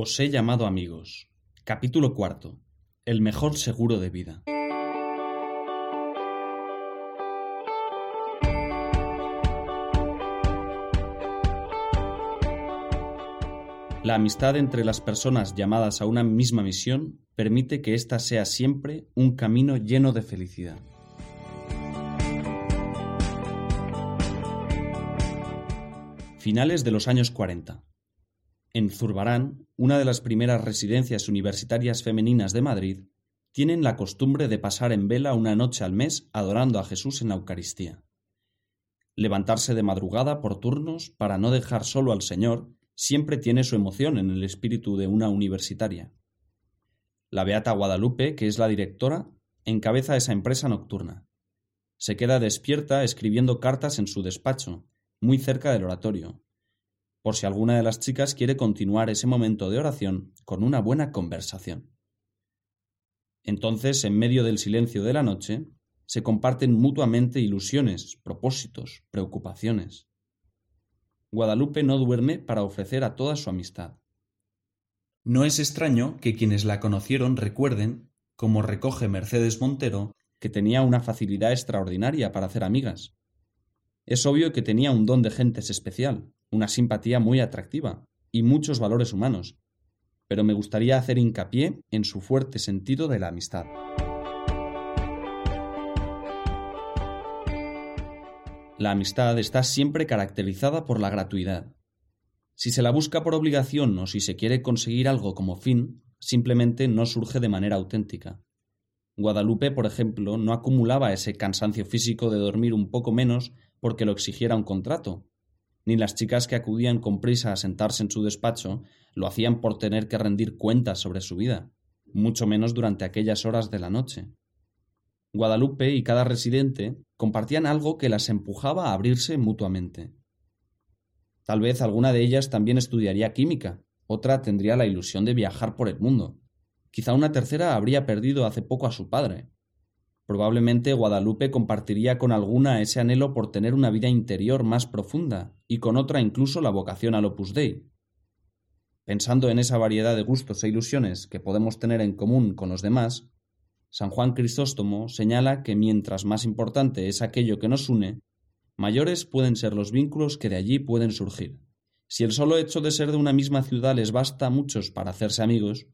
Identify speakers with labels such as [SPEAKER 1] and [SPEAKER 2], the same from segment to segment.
[SPEAKER 1] Os he llamado amigos. Capítulo cuarto. El mejor seguro de vida. La amistad entre las personas llamadas a una misma misión permite que ésta sea siempre un camino lleno de felicidad. Finales de los años 40. En Zurbarán, una de las primeras residencias universitarias femeninas de Madrid, tienen la costumbre de pasar en vela una noche al mes adorando a Jesús en la Eucaristía. Levantarse de madrugada por turnos para no dejar solo al Señor siempre tiene su emoción en el espíritu de una universitaria. La Beata Guadalupe, que es la directora, encabeza esa empresa nocturna. Se queda despierta escribiendo cartas en su despacho, muy cerca del oratorio, por si alguna de las chicas quiere continuar ese momento de oración con una buena conversación. Entonces, en medio del silencio de la noche, se comparten mutuamente ilusiones, propósitos, preocupaciones. Guadalupe no duerme para ofrecer a toda su amistad. No es extraño que quienes la conocieron recuerden, como recoge Mercedes Montero, que tenía una facilidad extraordinaria para hacer amigas, es obvio que tenía un don de gentes especial, una simpatía muy atractiva y muchos valores humanos, pero me gustaría hacer hincapié en su fuerte sentido de la amistad. La amistad está siempre caracterizada por la gratuidad. Si se la busca por obligación o si se quiere conseguir algo como fin, simplemente no surge de manera auténtica. Guadalupe, por ejemplo, no acumulaba ese cansancio físico de dormir un poco menos porque lo exigiera un contrato, ni las chicas que acudían con prisa a sentarse en su despacho lo hacían por tener que rendir cuentas sobre su vida, mucho menos durante aquellas horas de la noche. Guadalupe y cada residente compartían algo que las empujaba a abrirse mutuamente. Tal vez alguna de ellas también estudiaría química, otra tendría la ilusión de viajar por el mundo. Quizá una tercera habría perdido hace poco a su padre, Probablemente Guadalupe compartiría con alguna ese anhelo por tener una vida interior más profunda y con otra incluso la vocación al Opus Dei. Pensando en esa variedad de gustos e ilusiones que podemos tener en común con los demás, San Juan Crisóstomo señala que mientras más importante es aquello que nos une, mayores pueden ser los vínculos que de allí pueden surgir. Si el solo hecho de ser de una misma ciudad les basta a muchos para hacerse amigos,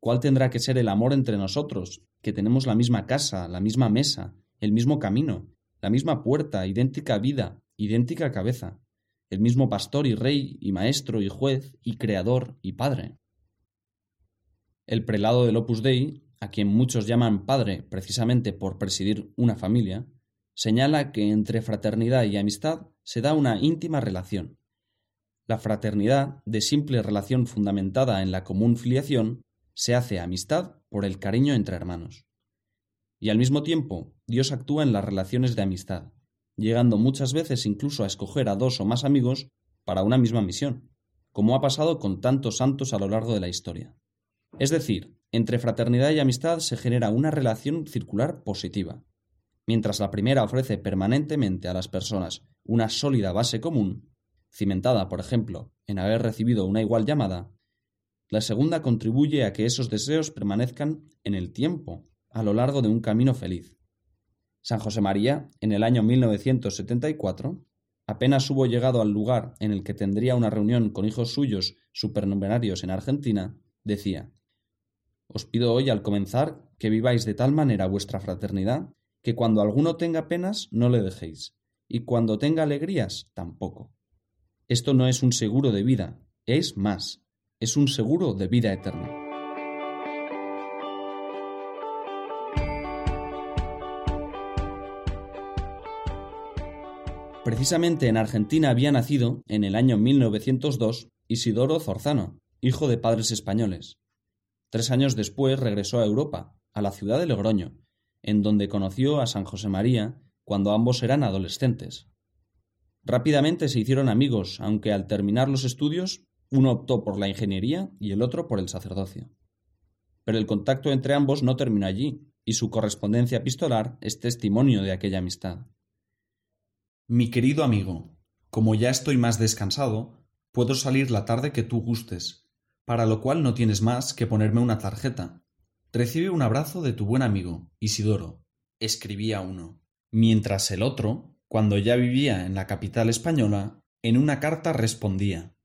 [SPEAKER 1] ¿cuál tendrá que ser el amor entre nosotros, que tenemos la misma casa, la misma mesa, el mismo camino, la misma puerta, idéntica vida, idéntica cabeza, el mismo pastor y rey y maestro y juez y creador y padre. El prelado del Opus Dei, a quien muchos llaman padre precisamente por presidir una familia, señala que entre fraternidad y amistad se da una íntima relación. La fraternidad, de simple relación fundamentada en la común filiación, se hace amistad por el cariño entre hermanos. Y al mismo tiempo, Dios actúa en las relaciones de amistad, llegando muchas veces incluso a escoger a dos o más amigos para una misma misión, como ha pasado con tantos santos a lo largo de la historia. Es decir, entre fraternidad y amistad se genera una relación circular positiva. Mientras la primera ofrece permanentemente a las personas una sólida base común, cimentada, por ejemplo, en haber recibido una igual llamada, la segunda contribuye a que esos deseos permanezcan en el tiempo, a lo largo de un camino feliz. San José María, en el año 1974, apenas hubo llegado al lugar en el que tendría una reunión con hijos suyos supernumerarios en Argentina, decía Os pido hoy al comenzar que viváis de tal manera vuestra fraternidad que cuando alguno tenga penas no le dejéis, y cuando tenga alegrías tampoco. Esto no es un seguro de vida, es más, es un seguro de vida eterna. Precisamente en Argentina había nacido, en el año 1902, Isidoro Zorzano, hijo de padres españoles. Tres años después regresó a Europa, a la ciudad de Logroño, en donde conoció a San José María cuando ambos eran adolescentes. Rápidamente se hicieron amigos, aunque al terminar los estudios uno optó por la ingeniería y el otro por el sacerdocio. Pero el contacto entre ambos no terminó allí, y su correspondencia epistolar es testimonio de aquella amistad. Mi querido amigo, como ya estoy más descansado, puedo salir la tarde que tú gustes, para lo cual no tienes más que ponerme una tarjeta. Recibe un abrazo de tu buen amigo, Isidoro, escribía uno, mientras el otro, cuando ya vivía en la capital española, en una carta respondía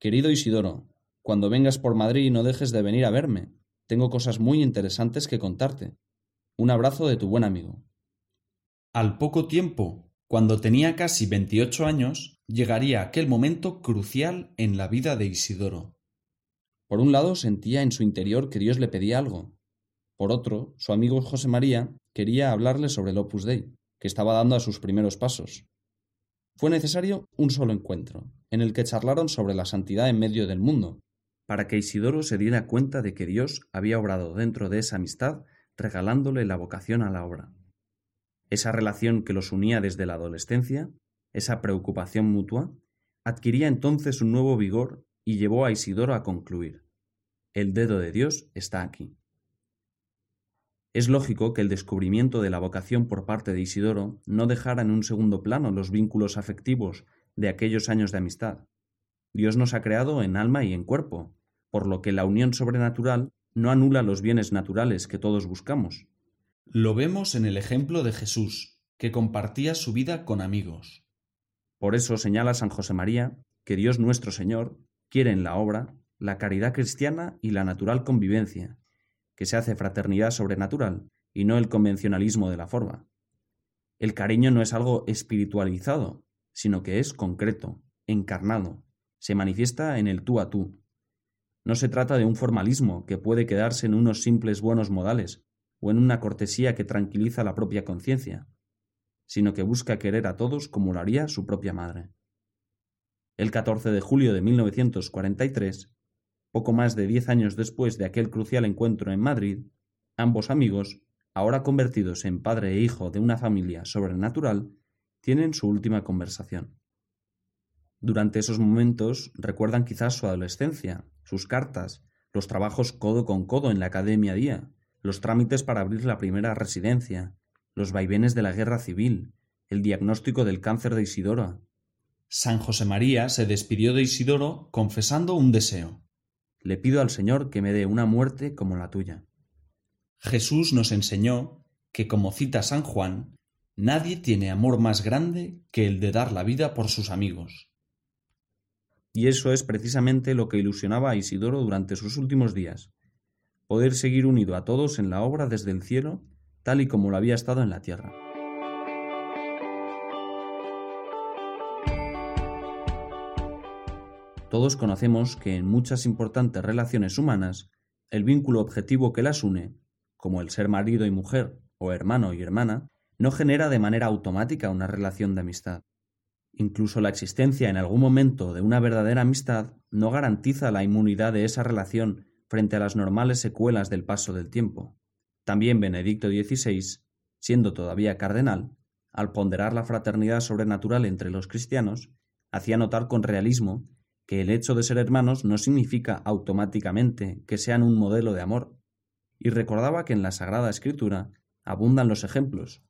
[SPEAKER 1] Querido Isidoro, cuando vengas por Madrid no dejes de venir a verme. Tengo cosas muy interesantes que contarte. Un abrazo de tu buen amigo. Al poco tiempo, cuando tenía casi veintiocho años, llegaría aquel momento crucial en la vida de Isidoro. Por un lado sentía en su interior que Dios le pedía algo. Por otro, su amigo José María quería hablarle sobre el Opus Dei, que estaba dando a sus primeros pasos. Fue necesario un solo encuentro, en el que charlaron sobre la santidad en medio del mundo, para que Isidoro se diera cuenta de que Dios había obrado dentro de esa amistad regalándole la vocación a la obra. Esa relación que los unía desde la adolescencia, esa preocupación mutua, adquiría entonces un nuevo vigor y llevó a Isidoro a concluir El dedo de Dios está aquí. Es lógico que el descubrimiento de la vocación por parte de Isidoro no dejara en un segundo plano los vínculos afectivos de aquellos años de amistad. Dios nos ha creado en alma y en cuerpo, por lo que la unión sobrenatural no anula los bienes naturales que todos buscamos. Lo vemos en el ejemplo de Jesús, que compartía su vida con amigos. Por eso señala San José María que Dios nuestro Señor quiere en la obra la caridad cristiana y la natural convivencia, que se hace fraternidad sobrenatural y no el convencionalismo de la forma. El cariño no es algo espiritualizado, sino que es concreto, encarnado, se manifiesta en el tú a tú. No se trata de un formalismo que puede quedarse en unos simples buenos modales o en una cortesía que tranquiliza la propia conciencia, sino que busca querer a todos como lo haría su propia madre. El 14 de julio de 1943, poco más de diez años después de aquel crucial encuentro en Madrid, ambos amigos, ahora convertidos en padre e hijo de una familia sobrenatural, tienen su última conversación. Durante esos momentos recuerdan quizás su adolescencia, sus cartas, los trabajos codo con codo en la academia día, los trámites para abrir la primera residencia, los vaivenes de la guerra civil, el diagnóstico del cáncer de Isidoro. San José María se despidió de Isidoro confesando un deseo. Le pido al Señor que me dé una muerte como la tuya. Jesús nos enseñó que, como cita San Juan, Nadie tiene amor más grande que el de dar la vida por sus amigos. Y eso es precisamente lo que ilusionaba a Isidoro durante sus últimos días, poder seguir unido a todos en la obra desde el cielo, tal y como lo había estado en la tierra. Todos conocemos que en muchas importantes relaciones humanas, el vínculo objetivo que las une, como el ser marido y mujer o hermano y hermana, no genera de manera automática una relación de amistad. Incluso la existencia en algún momento de una verdadera amistad no garantiza la inmunidad de esa relación frente a las normales secuelas del paso del tiempo. También Benedicto XVI, siendo todavía cardenal, al ponderar la fraternidad sobrenatural entre los cristianos, hacía notar con realismo que el hecho de ser hermanos no significa automáticamente que sean un modelo de amor, y recordaba que en la Sagrada Escritura abundan los ejemplos,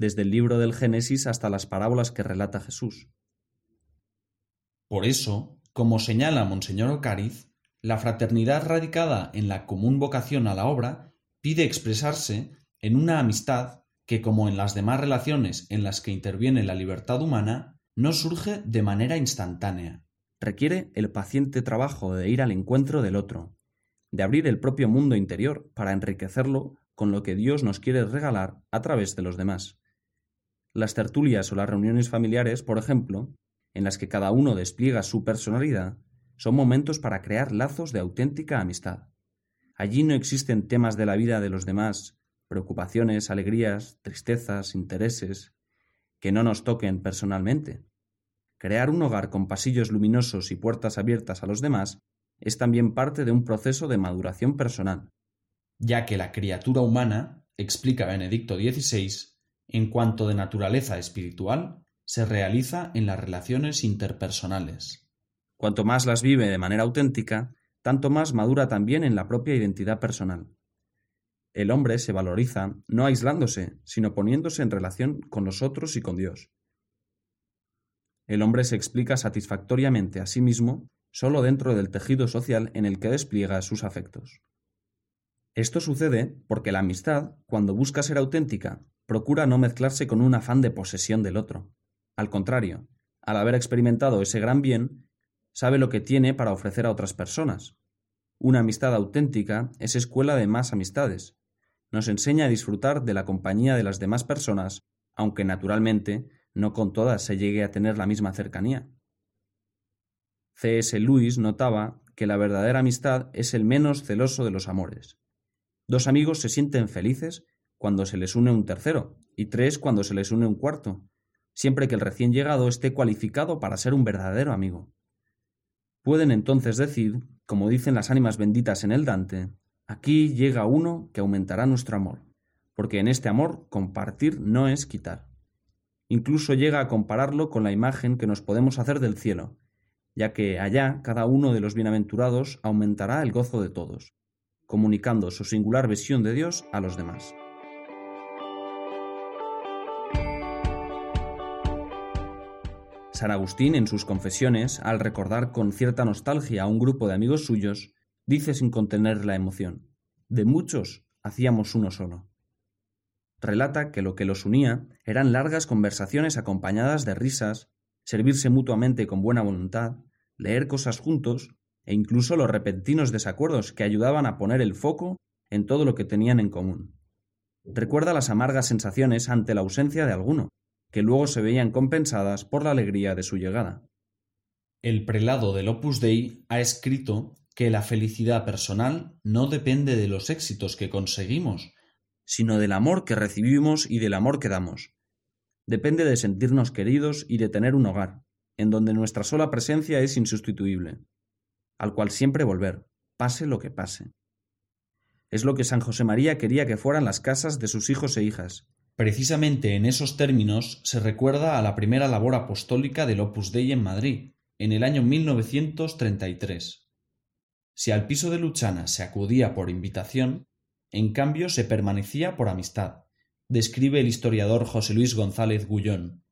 [SPEAKER 1] desde el libro del Génesis hasta las parábolas que relata Jesús. Por eso, como señala Monseñor Ocariz, la fraternidad radicada en la común vocación a la obra pide expresarse en una amistad que, como en las demás relaciones en las que interviene la libertad humana, no surge de manera instantánea. Requiere el paciente trabajo de ir al encuentro del otro, de abrir el propio mundo interior para enriquecerlo con lo que Dios nos quiere regalar a través de los demás. Las tertulias o las reuniones familiares, por ejemplo, en las que cada uno despliega su personalidad, son momentos para crear lazos de auténtica amistad. Allí no existen temas de la vida de los demás, preocupaciones, alegrías, tristezas, intereses, que no nos toquen personalmente. Crear un hogar con pasillos luminosos y puertas abiertas a los demás es también parte de un proceso de maduración personal, ya que la criatura humana, explica Benedicto XVI, en cuanto de naturaleza espiritual, se realiza en las relaciones interpersonales. Cuanto más las vive de manera auténtica, tanto más madura también en la propia identidad personal. El hombre se valoriza no aislándose, sino poniéndose en relación con los otros y con Dios. El hombre se explica satisfactoriamente a sí mismo solo dentro del tejido social en el que despliega sus afectos. Esto sucede porque la amistad, cuando busca ser auténtica, procura no mezclarse con un afán de posesión del otro. Al contrario, al haber experimentado ese gran bien, sabe lo que tiene para ofrecer a otras personas. Una amistad auténtica es escuela de más amistades. Nos enseña a disfrutar de la compañía de las demás personas, aunque naturalmente no con todas se llegue a tener la misma cercanía. C.S. Lewis notaba que la verdadera amistad es el menos celoso de los amores. Dos amigos se sienten felices cuando se les une un tercero, y tres cuando se les une un cuarto, siempre que el recién llegado esté cualificado para ser un verdadero amigo. Pueden entonces decir, como dicen las ánimas benditas en el Dante, aquí llega uno que aumentará nuestro amor, porque en este amor compartir no es quitar. Incluso llega a compararlo con la imagen que nos podemos hacer del cielo, ya que allá cada uno de los bienaventurados aumentará el gozo de todos, comunicando su singular visión de Dios a los demás. San Agustín, en sus confesiones, al recordar con cierta nostalgia a un grupo de amigos suyos, dice sin contener la emoción, de muchos hacíamos uno solo. Relata que lo que los unía eran largas conversaciones acompañadas de risas, servirse mutuamente con buena voluntad, leer cosas juntos e incluso los repentinos desacuerdos que ayudaban a poner el foco en todo lo que tenían en común. Recuerda las amargas sensaciones ante la ausencia de alguno, que luego se veían compensadas por la alegría de su llegada. El prelado del Opus Dei ha escrito que la felicidad personal no depende de los éxitos que conseguimos, sino del amor que recibimos y del amor que damos. Depende de sentirnos queridos y de tener un hogar, en donde nuestra sola presencia es insustituible al cual siempre volver, pase lo que pase. Es lo que San José María quería que fueran las casas de sus hijos e hijas. Precisamente en esos términos se recuerda a la primera labor apostólica del Opus Dei en Madrid, en el año 1933. Si al piso de Luchana se acudía por invitación, en cambio se permanecía por amistad, describe el historiador José Luis González Gullón.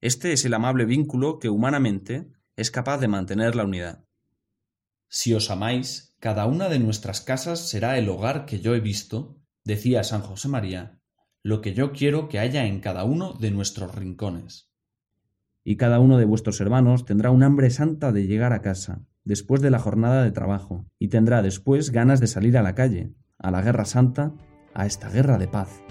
[SPEAKER 1] Este es el amable vínculo que humanamente es capaz de mantener la unidad. Si os amáis, cada una de nuestras casas será el hogar que yo he visto, decía San José María, lo que yo quiero que haya en cada uno de nuestros rincones. Y cada uno de vuestros hermanos tendrá un hambre santa de llegar a casa, después de la jornada de trabajo, y tendrá después ganas de salir a la calle, a la guerra santa, a esta guerra de paz.